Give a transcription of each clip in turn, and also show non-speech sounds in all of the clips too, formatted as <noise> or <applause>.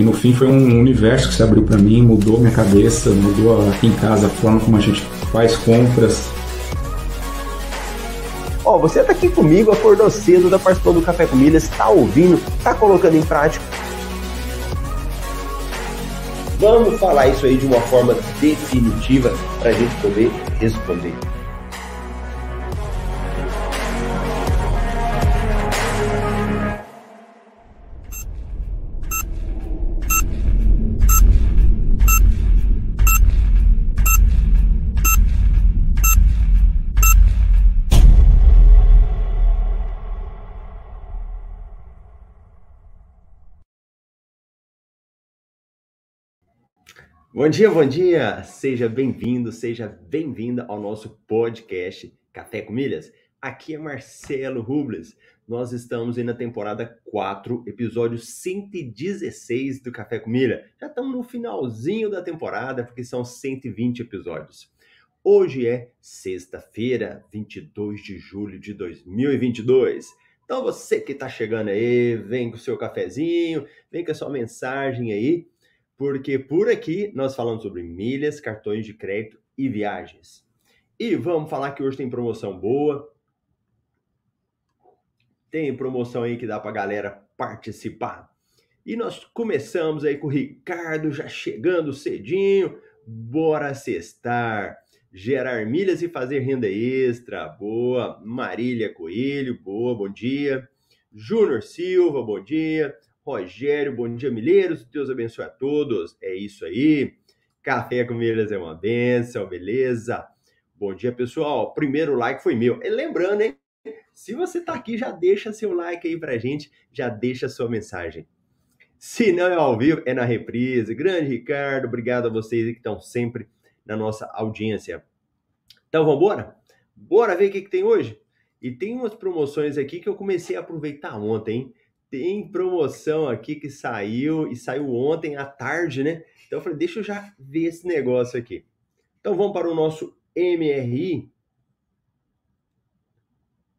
E no fim foi um universo que se abriu para mim, mudou minha cabeça, mudou aqui em casa a forma como a gente faz compras. Ó, oh, você tá aqui comigo, acordou cedo, tá participando do Café com tá ouvindo, tá colocando em prática. Vamos falar isso aí de uma forma definitiva para a gente poder responder. Bom dia, bom dia! Seja bem-vindo, seja bem-vinda ao nosso podcast Café com Milhas. Aqui é Marcelo Rubles. Nós estamos aí na temporada 4, episódio 116 do Café com Milha. Já estamos no finalzinho da temporada, porque são 120 episódios. Hoje é sexta-feira, 22 de julho de 2022. Então você que está chegando aí, vem com o seu cafezinho, vem com a sua mensagem aí porque por aqui nós falamos sobre milhas, cartões de crédito e viagens. E vamos falar que hoje tem promoção boa. Tem promoção aí que dá para galera participar. E nós começamos aí com o Ricardo já chegando cedinho. Bora cestar, gerar milhas e fazer renda extra. Boa. Marília Coelho, boa, bom dia. Júnior Silva, bom dia. Rogério, bom dia, milheiros. Deus abençoe a todos. É isso aí. Café com milhas é uma benção, beleza? Bom dia, pessoal. Primeiro like foi meu. E lembrando, hein? Se você tá aqui, já deixa seu like aí pra gente, já deixa sua mensagem. Se não é ao vivo, é na reprise. Grande Ricardo, obrigado a vocês que estão sempre na nossa audiência. Então, vamos embora? Bora ver o que, que tem hoje? E tem umas promoções aqui que eu comecei a aproveitar ontem, hein? Tem promoção aqui que saiu e saiu ontem à tarde, né? Então eu falei, deixa eu já ver esse negócio aqui. Então vamos para o nosso MRI.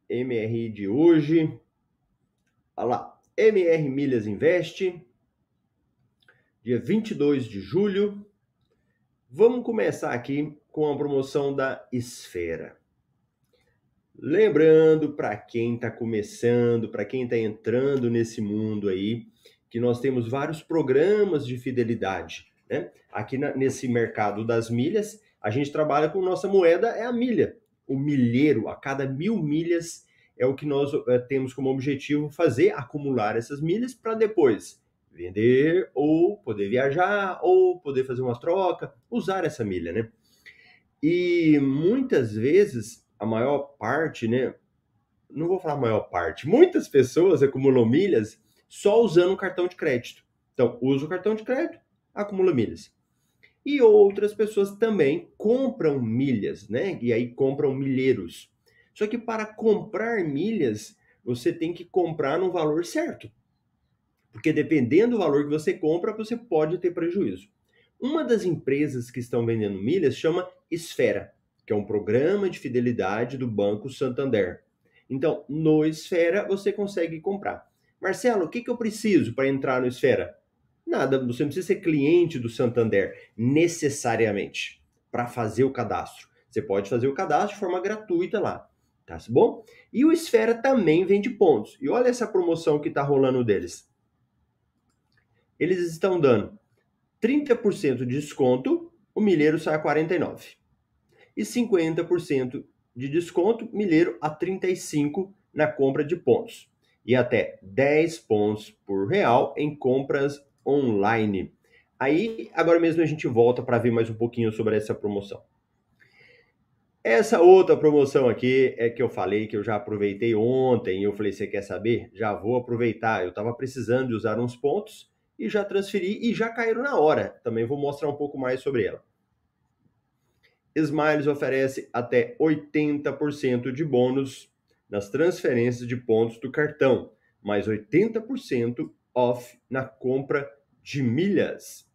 MRI de hoje. Olha lá. MR Milhas Invest. Dia 22 de julho. Vamos começar aqui com a promoção da Esfera. Lembrando para quem está começando, para quem está entrando nesse mundo aí, que nós temos vários programas de fidelidade. Né? Aqui na, nesse mercado das milhas, a gente trabalha com nossa moeda, é a milha. O milheiro, a cada mil milhas, é o que nós é, temos como objetivo fazer, acumular essas milhas para depois vender ou poder viajar ou poder fazer uma troca, usar essa milha, né? E muitas vezes a maior parte, né? Não vou falar a maior parte, muitas pessoas acumulam milhas só usando o cartão de crédito. Então, usa o cartão de crédito, acumula milhas. E outras pessoas também compram milhas, né? E aí compram milheiros. Só que para comprar milhas, você tem que comprar no valor certo. Porque dependendo do valor que você compra, você pode ter prejuízo. Uma das empresas que estão vendendo milhas chama Esfera que é um programa de fidelidade do Banco Santander. Então, no Esfera você consegue comprar. Marcelo, o que, que eu preciso para entrar no Esfera? Nada, você não precisa ser cliente do Santander necessariamente para fazer o cadastro. Você pode fazer o cadastro de forma gratuita lá, tá bom? E o Esfera também vende pontos. E olha essa promoção que está rolando deles. Eles estão dando 30% de desconto, o milheiro sai a 49 e 50% de desconto milheiro a 35 na compra de pontos e até 10 pontos por real em compras online. Aí, agora mesmo a gente volta para ver mais um pouquinho sobre essa promoção. Essa outra promoção aqui é que eu falei que eu já aproveitei ontem. Eu falei, você quer saber? Já vou aproveitar. Eu estava precisando de usar uns pontos e já transferi e já caíram na hora. Também vou mostrar um pouco mais sobre ela. Smiles oferece até 80% de bônus nas transferências de pontos do cartão, mais 80% off na compra de milhas.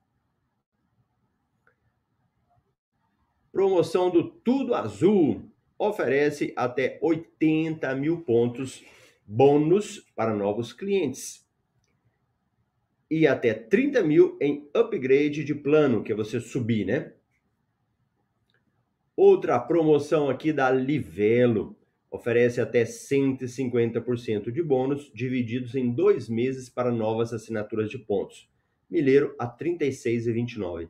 Promoção do Tudo Azul oferece até 80 mil pontos bônus para novos clientes. e até 30 mil em upgrade de plano, que é você subir, né? Outra promoção aqui da Livelo oferece até 150% de bônus divididos em dois meses para novas assinaturas de pontos. Milheiro a 36,29.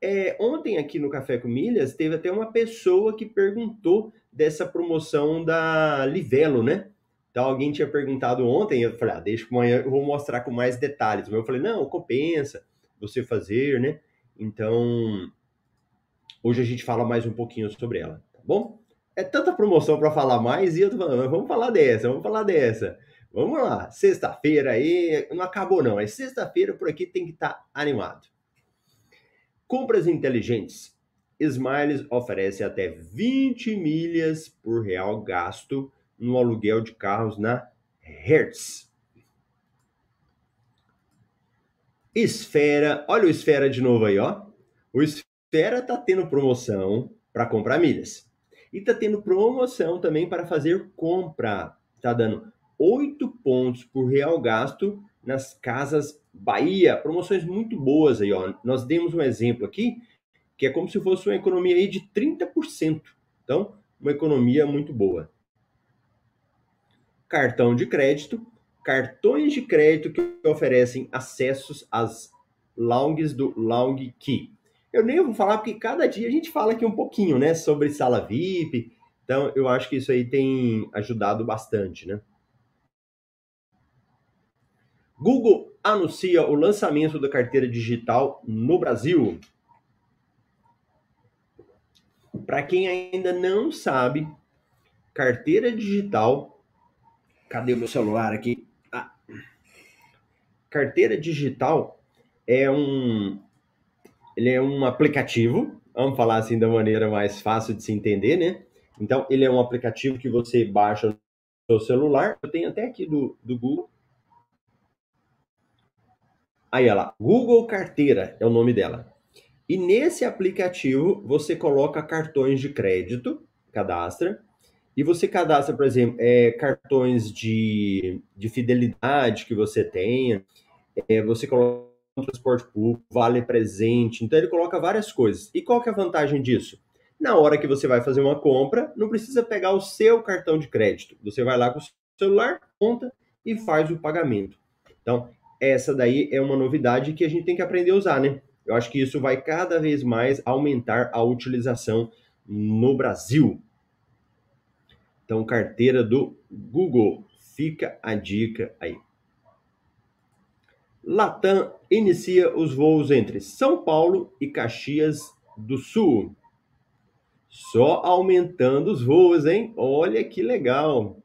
É, ontem aqui no Café com Milhas teve até uma pessoa que perguntou dessa promoção da Livelo, né? Então alguém tinha perguntado ontem, eu falei, ah, deixa amanhã eu vou mostrar com mais detalhes. Mas eu falei, não, compensa você fazer, né? Então, hoje a gente fala mais um pouquinho sobre ela, tá bom? É tanta promoção para falar mais e eu tô falando, vamos falar dessa, vamos falar dessa. Vamos lá, sexta-feira aí, não acabou não, é sexta-feira por aqui tem que estar tá animado. Compras inteligentes. Smiles oferece até 20 milhas por real gasto no aluguel de carros na Hertz. Esfera, olha o Esfera de novo aí, ó. O Esfera tá tendo promoção para comprar milhas. E tá tendo promoção também para fazer compra. Tá dando 8 pontos por real gasto nas casas Bahia. Promoções muito boas aí, ó. Nós demos um exemplo aqui, que é como se fosse uma economia aí de 30%. Então, uma economia muito boa cartão de crédito, cartões de crédito que oferecem acessos às lounges do Lounge Key. Eu nem vou falar porque cada dia a gente fala aqui um pouquinho, né, sobre sala VIP. Então, eu acho que isso aí tem ajudado bastante, né? Google anuncia o lançamento da carteira digital no Brasil. Para quem ainda não sabe, carteira digital Cadê o meu celular aqui? Ah. Carteira digital é um ele é um aplicativo, vamos falar assim da maneira mais fácil de se entender, né? Então, ele é um aplicativo que você baixa no seu celular. Eu tenho até aqui do, do Google. Aí, olha lá, Google Carteira é o nome dela. E nesse aplicativo, você coloca cartões de crédito, cadastra, e você cadastra, por exemplo, é, cartões de, de fidelidade que você tenha, é, você coloca transporte público, vale presente, então ele coloca várias coisas. E qual que é a vantagem disso? Na hora que você vai fazer uma compra, não precisa pegar o seu cartão de crédito. Você vai lá com o celular, conta e faz o pagamento. Então, essa daí é uma novidade que a gente tem que aprender a usar, né? Eu acho que isso vai cada vez mais aumentar a utilização no Brasil. Então, carteira do Google. Fica a dica aí. Latam inicia os voos entre São Paulo e Caxias do Sul. Só aumentando os voos, hein? Olha que legal.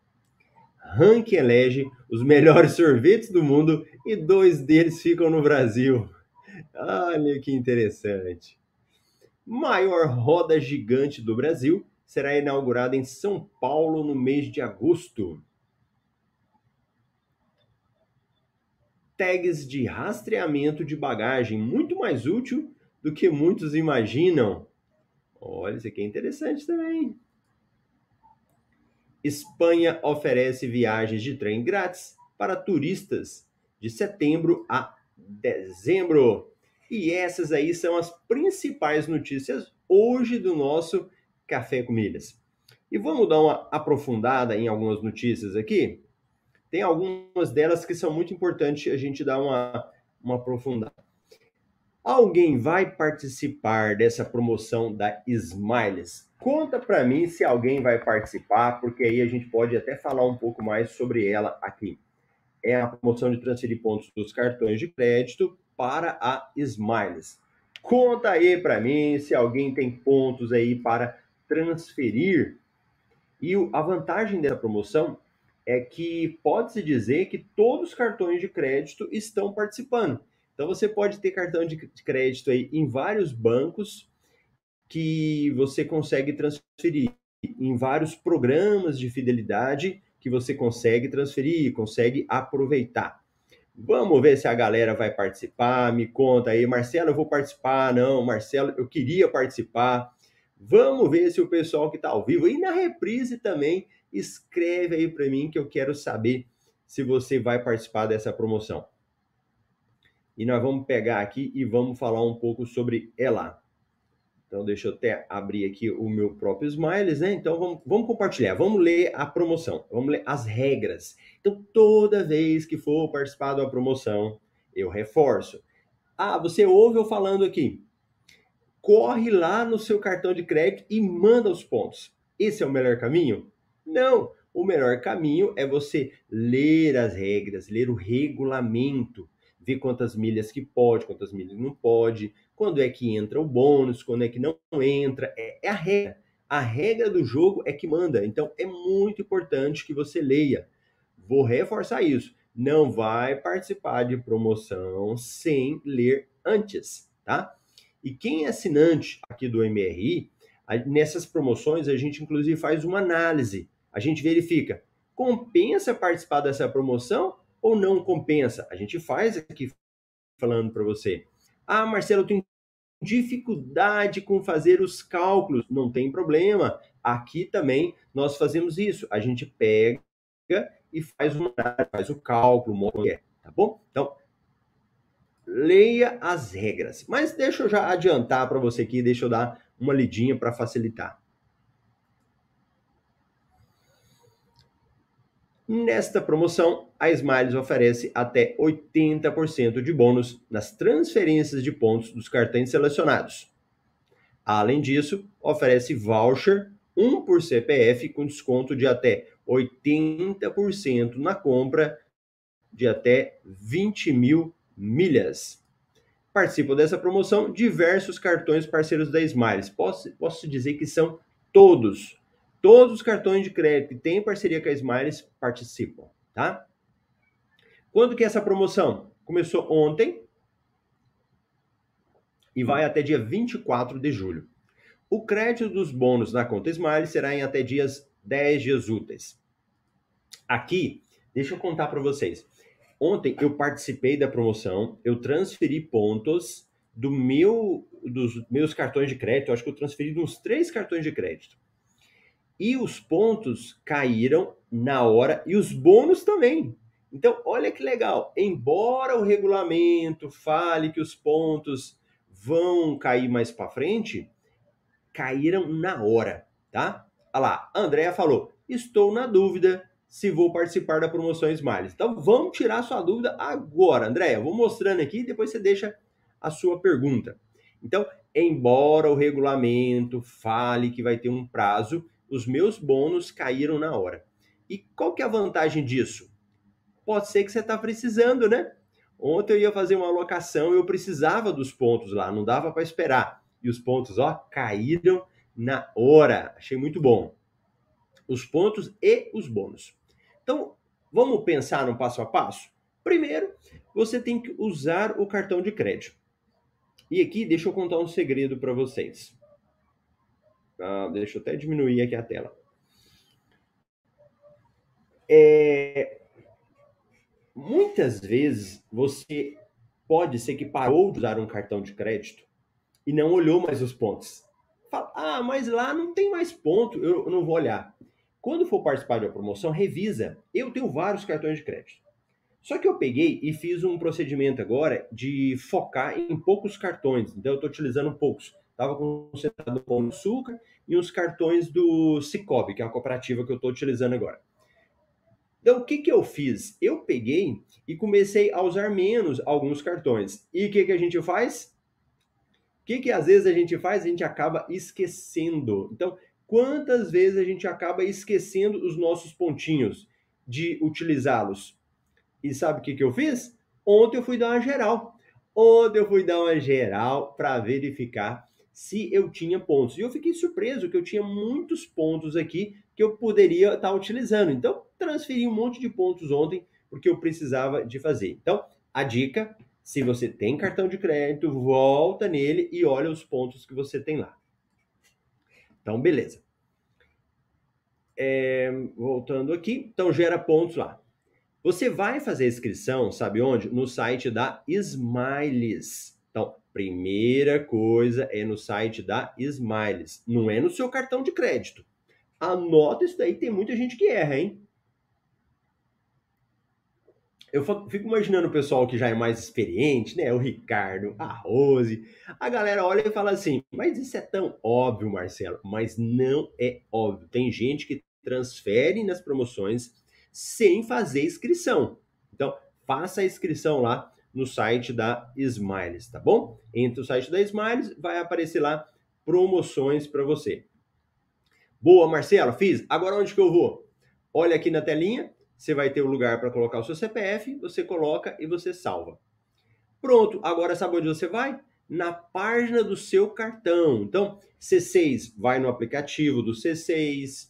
Rank elege os melhores <laughs> sorvetes do mundo e dois deles ficam no Brasil. Olha que interessante. Maior roda gigante do Brasil será inaugurada em São Paulo no mês de agosto. Tags de rastreamento de bagagem, muito mais útil do que muitos imaginam. Olha, isso aqui é interessante também. Espanha oferece viagens de trem grátis para turistas de setembro a dezembro. E essas aí são as principais notícias hoje do nosso Café com Milhas. E vamos dar uma aprofundada em algumas notícias aqui. Tem algumas delas que são muito importantes a gente dar uma, uma aprofundada. Alguém vai participar dessa promoção da Smiles? Conta para mim se alguém vai participar, porque aí a gente pode até falar um pouco mais sobre ela aqui. É a promoção de transferir pontos dos cartões de crédito para a Smiles. Conta aí para mim se alguém tem pontos aí para transferir. E a vantagem dessa promoção é que pode-se dizer que todos os cartões de crédito estão participando. Então você pode ter cartão de crédito aí em vários bancos que você consegue transferir, em vários programas de fidelidade que você consegue transferir, consegue aproveitar. Vamos ver se a galera vai participar. Me conta aí, Marcelo, eu vou participar. Não, Marcelo, eu queria participar. Vamos ver se o pessoal que está ao vivo e na reprise também escreve aí para mim que eu quero saber se você vai participar dessa promoção. e nós vamos pegar aqui e vamos falar um pouco sobre ela. Então, deixa eu até abrir aqui o meu próprio Smiles, né? Então, vamos, vamos compartilhar, vamos ler a promoção, vamos ler as regras. Então, toda vez que for participar da promoção, eu reforço. Ah, você ouve eu falando aqui. Corre lá no seu cartão de crédito e manda os pontos. Esse é o melhor caminho? Não. O melhor caminho é você ler as regras, ler o regulamento, ver quantas milhas que pode, quantas milhas não pode, quando é que entra o bônus, quando é que não entra. É, é a regra. A regra do jogo é que manda. Então é muito importante que você leia. Vou reforçar isso. Não vai participar de promoção sem ler antes, tá? E quem é assinante aqui do MRI, nessas promoções a gente inclusive faz uma análise. A gente verifica, compensa participar dessa promoção ou não compensa? A gente faz aqui falando para você. Ah, Marcelo, eu tenho dificuldade com fazer os cálculos. Não tem problema. Aqui também nós fazemos isso. A gente pega e faz, uma, faz o cálculo, tá bom? Então, leia as regras. Mas deixa eu já adiantar para você aqui, deixa eu dar uma lidinha para facilitar. Nesta promoção, a Smiles oferece até 80% de bônus nas transferências de pontos dos cartões selecionados. Além disso, oferece voucher 1 por CPF com desconto de até 80% na compra de até 20 mil milhas. Participam dessa promoção diversos cartões parceiros da Smiles. Posso, posso dizer que são todos Todos os cartões de crédito que têm parceria com a Smiles participam, tá? Quando que é essa promoção? Começou ontem e vai até dia 24 de julho. O crédito dos bônus na conta Smiles será em até dias 10 dias úteis. Aqui, deixa eu contar para vocês. Ontem eu participei da promoção, eu transferi pontos do meu dos meus cartões de crédito, acho que eu transferi uns três cartões de crédito. E os pontos caíram na hora e os bônus também. Então, olha que legal. Embora o regulamento fale que os pontos vão cair mais para frente, caíram na hora, tá? Olha lá, a Andrea falou: "Estou na dúvida se vou participar da promoção Smiles". Então, vamos tirar sua dúvida agora, Andrea. Vou mostrando aqui, depois você deixa a sua pergunta. Então, embora o regulamento fale que vai ter um prazo, os meus bônus caíram na hora. E qual que é a vantagem disso? Pode ser que você está precisando, né? Ontem eu ia fazer uma alocação e eu precisava dos pontos lá, não dava para esperar. E os pontos, ó, caíram na hora. Achei muito bom. Os pontos e os bônus. Então, vamos pensar no passo a passo? Primeiro, você tem que usar o cartão de crédito. E aqui, deixa eu contar um segredo para vocês. Ah, deixa eu até diminuir aqui a tela. É, muitas vezes você pode ser que parou de usar um cartão de crédito e não olhou mais os pontos. Fala, ah, mas lá não tem mais ponto, eu não vou olhar. Quando for participar de uma promoção, revisa. Eu tenho vários cartões de crédito. Só que eu peguei e fiz um procedimento agora de focar em poucos cartões. Então eu estou utilizando poucos. Estava concentrado no Pão de Açúcar e uns cartões do Cicobi, que é uma cooperativa que eu estou utilizando agora. Então, o que, que eu fiz? Eu peguei e comecei a usar menos alguns cartões. E o que, que a gente faz? O que, que às vezes a gente faz? A gente acaba esquecendo. Então, quantas vezes a gente acaba esquecendo os nossos pontinhos de utilizá-los? E sabe o que, que eu fiz? Ontem eu fui dar uma geral. Ontem eu fui dar uma geral para verificar se eu tinha pontos. E eu fiquei surpreso que eu tinha muitos pontos aqui que eu poderia estar utilizando. Então, transferi um monte de pontos ontem porque eu precisava de fazer. Então, a dica, se você tem cartão de crédito, volta nele e olha os pontos que você tem lá. Então, beleza. É, voltando aqui, então gera pontos lá. Você vai fazer a inscrição, sabe onde? No site da Smiles. Então, Primeira coisa é no site da Smiles, não é no seu cartão de crédito. Anota isso daí, tem muita gente que erra, hein? eu fico imaginando o pessoal que já é mais experiente, né? O Ricardo, a Rose. A galera olha e fala assim: mas isso é tão óbvio, Marcelo. Mas não é óbvio. Tem gente que transfere nas promoções sem fazer inscrição. Então, faça a inscrição lá no site da Smiles, tá bom? Entre o site da Smiles, vai aparecer lá promoções para você. Boa, Marcelo, fiz. Agora onde que eu vou? Olha aqui na telinha, você vai ter o um lugar para colocar o seu CPF, você coloca e você salva. Pronto, agora sabe onde você vai? Na página do seu cartão. Então, C6 vai no aplicativo do C6.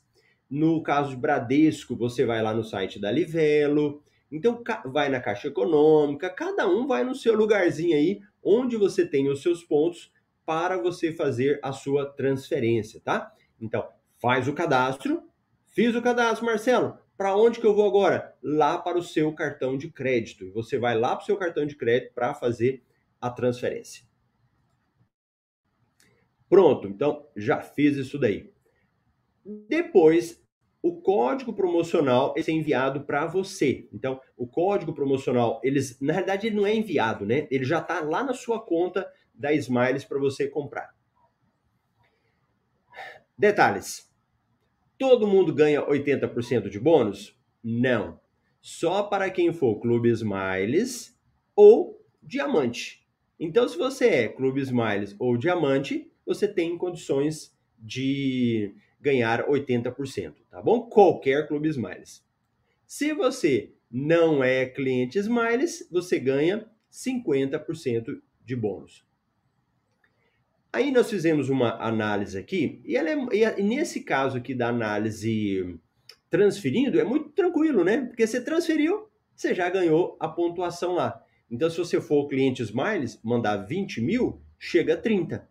No caso de Bradesco, você vai lá no site da Livelo. Então, vai na Caixa Econômica. Cada um vai no seu lugarzinho aí, onde você tem os seus pontos para você fazer a sua transferência, tá? Então, faz o cadastro. Fiz o cadastro, Marcelo. Para onde que eu vou agora? Lá para o seu cartão de crédito. Você vai lá para o seu cartão de crédito para fazer a transferência. Pronto, então já fiz isso daí. Depois, o código promocional é enviado para você. Então, o código promocional, eles, na verdade, ele não é enviado, né? Ele já está lá na sua conta da Smiles para você comprar. Detalhes. Todo mundo ganha 80% de bônus? Não. Só para quem for Clube Smiles ou Diamante. Então, se você é Clube Smiles ou Diamante, você tem condições de ganhar 80%, tá bom? Qualquer Clube Smiles. Se você não é cliente Smiles, você ganha 50% de bônus. Aí nós fizemos uma análise aqui, e, é, e nesse caso aqui da análise transferindo, é muito tranquilo, né? Porque você transferiu, você já ganhou a pontuação lá. Então, se você for cliente Smiles, mandar 20 mil, chega a 30.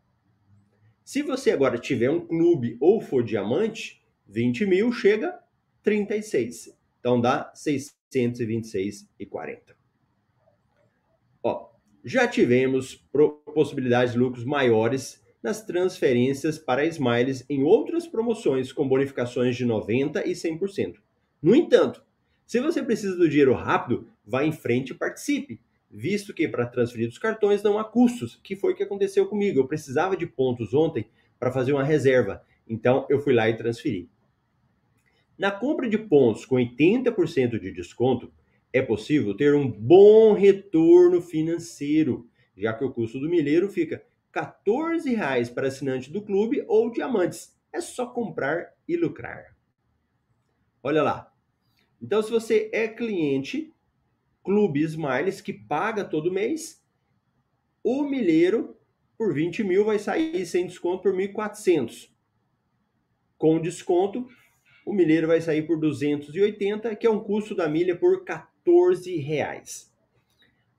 Se você agora tiver um clube ou for diamante, 20 mil chega a 36. Então dá 626,40. Ó, já tivemos possibilidades de lucros maiores nas transferências para Smiles em outras promoções com bonificações de 90% e 100%. No entanto, se você precisa do dinheiro rápido, vá em frente e participe, visto que para transferir dos cartões não há custos, que foi o que aconteceu comigo. Eu precisava de pontos ontem para fazer uma reserva, então eu fui lá e transferi. Na compra de pontos com 80% de desconto, é possível ter um bom retorno financeiro, já que o custo do milheiro fica R$ 14,00 para assinante do clube ou diamantes. É só comprar e lucrar. Olha lá. Então, se você é cliente Clube Smiles, que paga todo mês, o milheiro por 20 mil vai sair sem desconto por 1.400. Com desconto, o milheiro vai sair por 280, que é um custo da milha por 14 reais.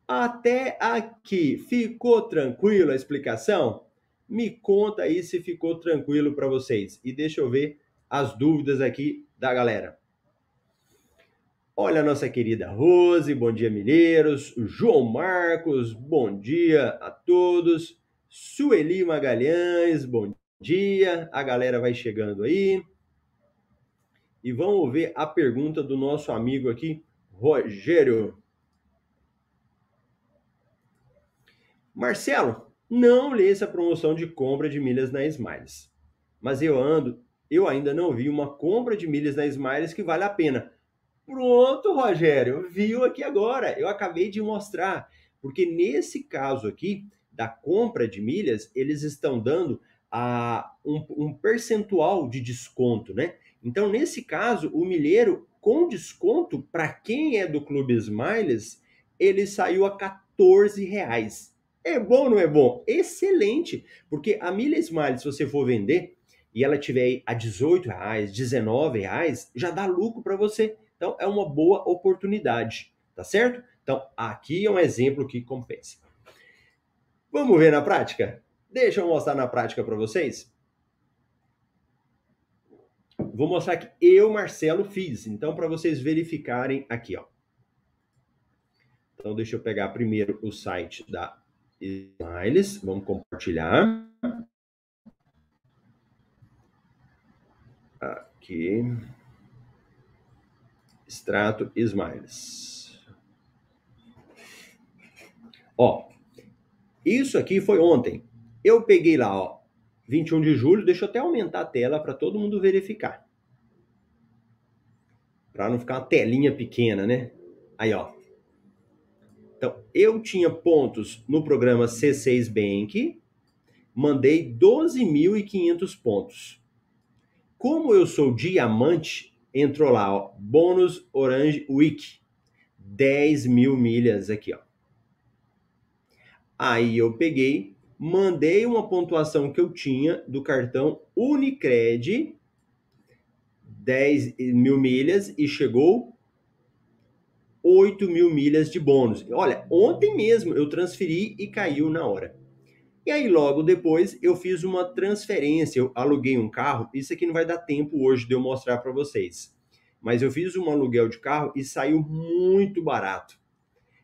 Até aqui, ficou tranquilo a explicação? Me conta aí se ficou tranquilo para vocês. E deixa eu ver as dúvidas aqui da galera. Olha a nossa querida Rose, bom dia Mineiros. João Marcos, bom dia a todos. Sueli Magalhães, bom dia. A galera vai chegando aí. E vamos ver a pergunta do nosso amigo aqui, Rogério. Marcelo, não li essa promoção de compra de milhas na Smiles. Mas eu ando, eu ainda não vi uma compra de milhas na Smiles que vale a pena. Pronto, Rogério, viu aqui agora. Eu acabei de mostrar. Porque nesse caso aqui, da compra de milhas, eles estão dando a, um, um percentual de desconto, né? Então, nesse caso, o milheiro com desconto, para quem é do Clube Smiles, ele saiu a 14 reais. É bom, não é bom? Excelente! Porque a milha Smiles, se você for vender e ela tiver a 18 reais, 19 reais, já dá lucro para você. Então, é uma boa oportunidade, tá certo? Então, aqui é um exemplo que compensa. Vamos ver na prática? Deixa eu mostrar na prática para vocês. Vou mostrar que eu, Marcelo, fiz. Então, para vocês verificarem aqui, ó. Então, deixa eu pegar primeiro o site da Smiles. Vamos compartilhar. Aqui. Extrato Smiles. Ó, isso aqui foi ontem. Eu peguei lá, ó, 21 de julho, deixa eu até aumentar a tela para todo mundo verificar. Para não ficar uma telinha pequena, né? Aí, ó. Então, eu tinha pontos no programa C6 Bank, mandei 12.500 pontos. Como eu sou diamante, entrou lá, ó, bônus Orange Week, 10 mil milhas aqui, ó. Aí eu peguei, mandei uma pontuação que eu tinha do cartão Unicred, 10 mil milhas, e chegou 8 mil milhas de bônus. Olha, ontem mesmo eu transferi e caiu na hora. E aí, logo depois, eu fiz uma transferência, eu aluguei um carro. Isso aqui não vai dar tempo hoje de eu mostrar para vocês. Mas eu fiz um aluguel de carro e saiu muito barato.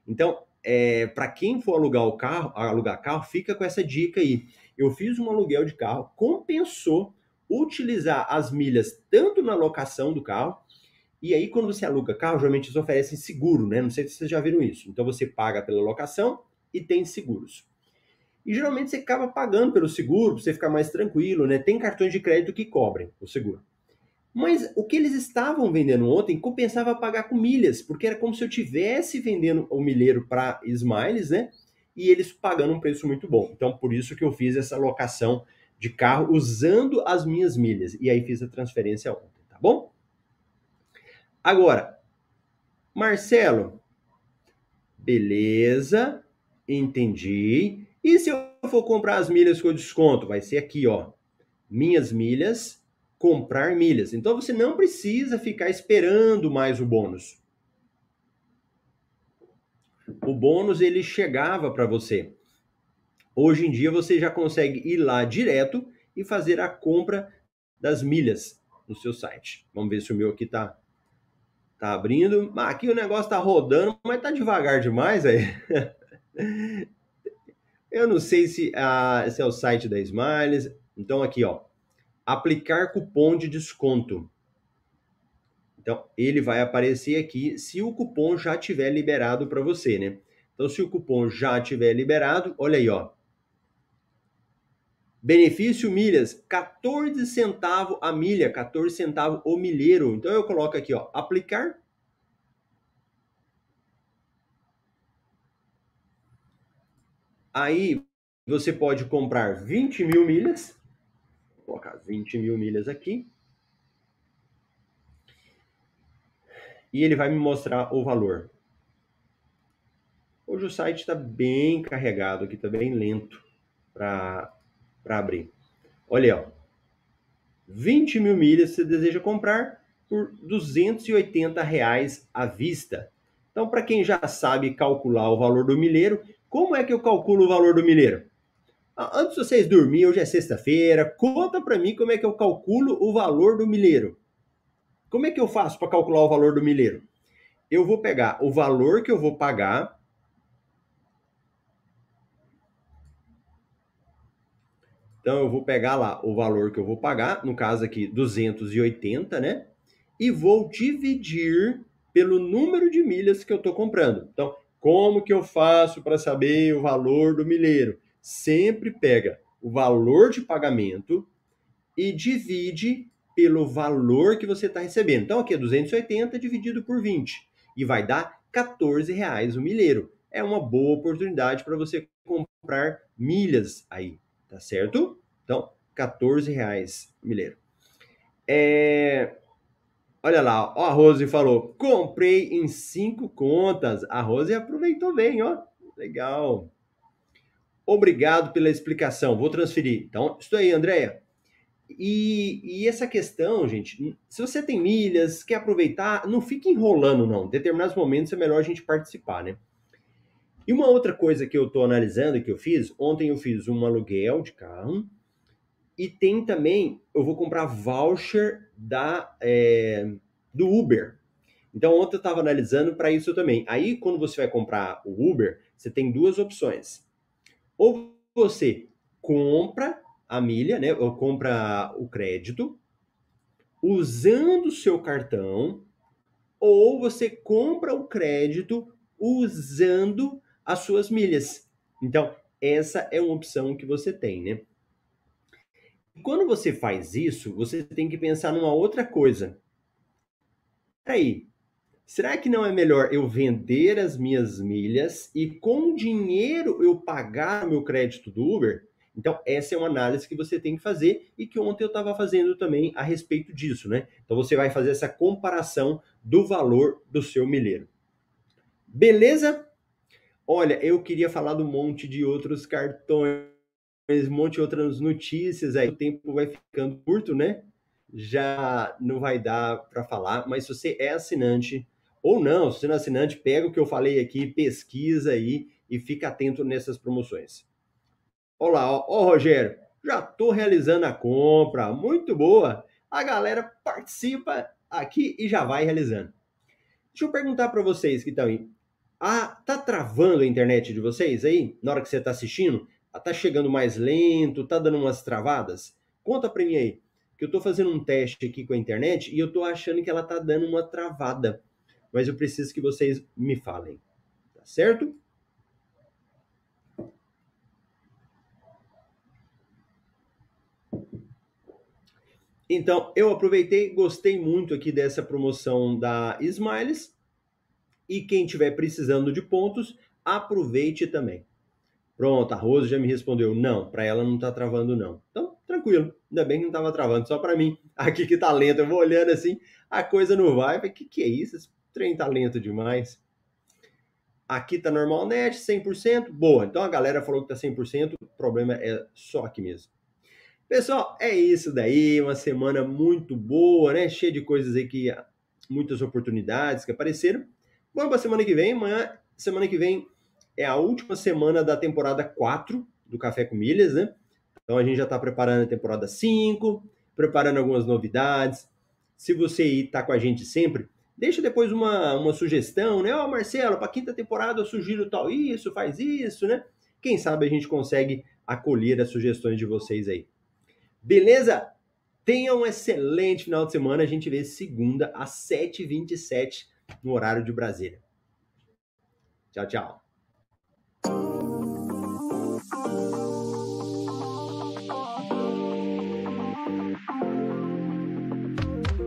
Então, é, para quem for alugar o carro, alugar carro, fica com essa dica aí. Eu fiz um aluguel de carro, compensou utilizar as milhas tanto na locação do carro, e aí quando você aluga carro, geralmente eles oferecem seguro, né? Não sei se vocês já viram isso. Então você paga pela locação e tem seguros. E geralmente você acaba pagando pelo seguro para você ficar mais tranquilo, né? Tem cartões de crédito que cobrem o seguro. Mas o que eles estavam vendendo ontem compensava pagar com milhas, porque era como se eu tivesse vendendo o milheiro para Smiles, né? E eles pagando um preço muito bom. Então, por isso que eu fiz essa locação de carro usando as minhas milhas. E aí fiz a transferência ontem, tá bom? Agora, Marcelo, beleza, entendi. E se eu for comprar as milhas com desconto? Vai ser aqui, ó. Minhas milhas, comprar milhas. Então você não precisa ficar esperando mais o bônus. O bônus ele chegava para você. Hoje em dia você já consegue ir lá direto e fazer a compra das milhas no seu site. Vamos ver se o meu aqui tá tá abrindo. Aqui o negócio tá rodando, mas tá devagar demais aí. <laughs> Eu não sei se, ah, é o site da Smiles. Então, aqui, ó. Aplicar cupom de desconto. Então, ele vai aparecer aqui se o cupom já tiver liberado para você, né? Então, se o cupom já tiver liberado, olha aí, ó. Benefício milhas, 14 centavos a milha, 14 centavos o milheiro. Então, eu coloco aqui, ó, aplicar Aí você pode comprar 20 mil milhas. Vou colocar 20 mil milhas aqui. E ele vai me mostrar o valor. Hoje o site está bem carregado aqui, está bem lento para abrir. Olha ó. 20 mil milhas você deseja comprar por 280 reais à vista. Então, para quem já sabe calcular o valor do milheiro, como é que eu calculo o valor do milheiro? Ah, antes de vocês dormirem, hoje é sexta-feira, conta para mim como é que eu calculo o valor do milheiro. Como é que eu faço para calcular o valor do milheiro? Eu vou pegar o valor que eu vou pagar Então eu vou pegar lá o valor que eu vou pagar, no caso aqui 280, né? E vou dividir pelo número de milhas que eu estou comprando. Então como que eu faço para saber o valor do milheiro? Sempre pega o valor de pagamento e divide pelo valor que você está recebendo. Então aqui é 280 dividido por 20 e vai dar 14 reais o milheiro. É uma boa oportunidade para você comprar milhas aí, tá certo? Então 14 reais milheiro. É... Olha lá, ó, a Rose falou: comprei em cinco contas. A Rose aproveitou bem, ó. Legal. Obrigado pela explicação. Vou transferir. Então, estou aí, Andréia. E, e, essa questão, gente, se você tem milhas, quer aproveitar, não fique enrolando, não. Em determinados momentos é melhor a gente participar, né? E uma outra coisa que eu estou analisando que eu fiz, ontem eu fiz um aluguel de carro e tem também, eu vou comprar voucher da, é, do Uber. Então, ontem eu estava analisando para isso também. Aí, quando você vai comprar o Uber, você tem duas opções. Ou você compra a milha, né, ou compra o crédito, usando o seu cartão, ou você compra o crédito usando as suas milhas. Então, essa é uma opção que você tem, né? Quando você faz isso, você tem que pensar numa outra coisa. Aí, será que não é melhor eu vender as minhas milhas e com dinheiro eu pagar meu crédito do Uber? Então, essa é uma análise que você tem que fazer e que ontem eu estava fazendo também a respeito disso, né? Então, você vai fazer essa comparação do valor do seu milheiro. Beleza? Olha, eu queria falar do monte de outros cartões, um monte de outras notícias aí. O tempo vai ficando curto, né? Já não vai dar para falar, mas se você é assinante ou não, se você não é assinante, pega o que eu falei aqui, pesquisa aí e fica atento nessas promoções. Olá, ó, ó Rogério, já estou realizando a compra, muito boa. A galera participa aqui e já vai realizando. Deixa eu perguntar para vocês que estão aí. Ah, tá travando a internet de vocês aí na hora que você está assistindo? Ah, tá chegando mais lento, tá dando umas travadas? Conta para mim aí, que eu estou fazendo um teste aqui com a internet e eu estou achando que ela tá dando uma travada. Mas eu preciso que vocês me falem. Tá certo? Então, eu aproveitei, gostei muito aqui dessa promoção da Smiles e quem estiver precisando de pontos, aproveite também. Pronto, a Rose já me respondeu, não, para ela não está travando não. Então, tranquilo, ainda bem que não estava travando, só para mim. <laughs> Aqui que tá lento, eu vou olhando assim, a coisa não vai, o que que é isso? Esse trem tá lento demais. Aqui tá normal net, 100%, boa. Então a galera falou que tá 100%, o problema é só aqui mesmo. Pessoal, é isso daí, uma semana muito boa, né? Cheia de coisas aí que muitas oportunidades que apareceram. Vamos para semana que vem. Amanhã, semana que vem, é a última semana da temporada 4 do Café com Milhas, né? Então a gente já está preparando a temporada 5, preparando algumas novidades. Se você está com a gente sempre, deixa depois uma, uma sugestão, né? Ó, oh, Marcelo, para quinta temporada eu sugiro tal isso, faz isso, né? Quem sabe a gente consegue acolher as sugestões de vocês aí. Beleza? Tenha um excelente final de semana. A gente vê segunda às 7h27 no horário de Brasília. Tchau, tchau.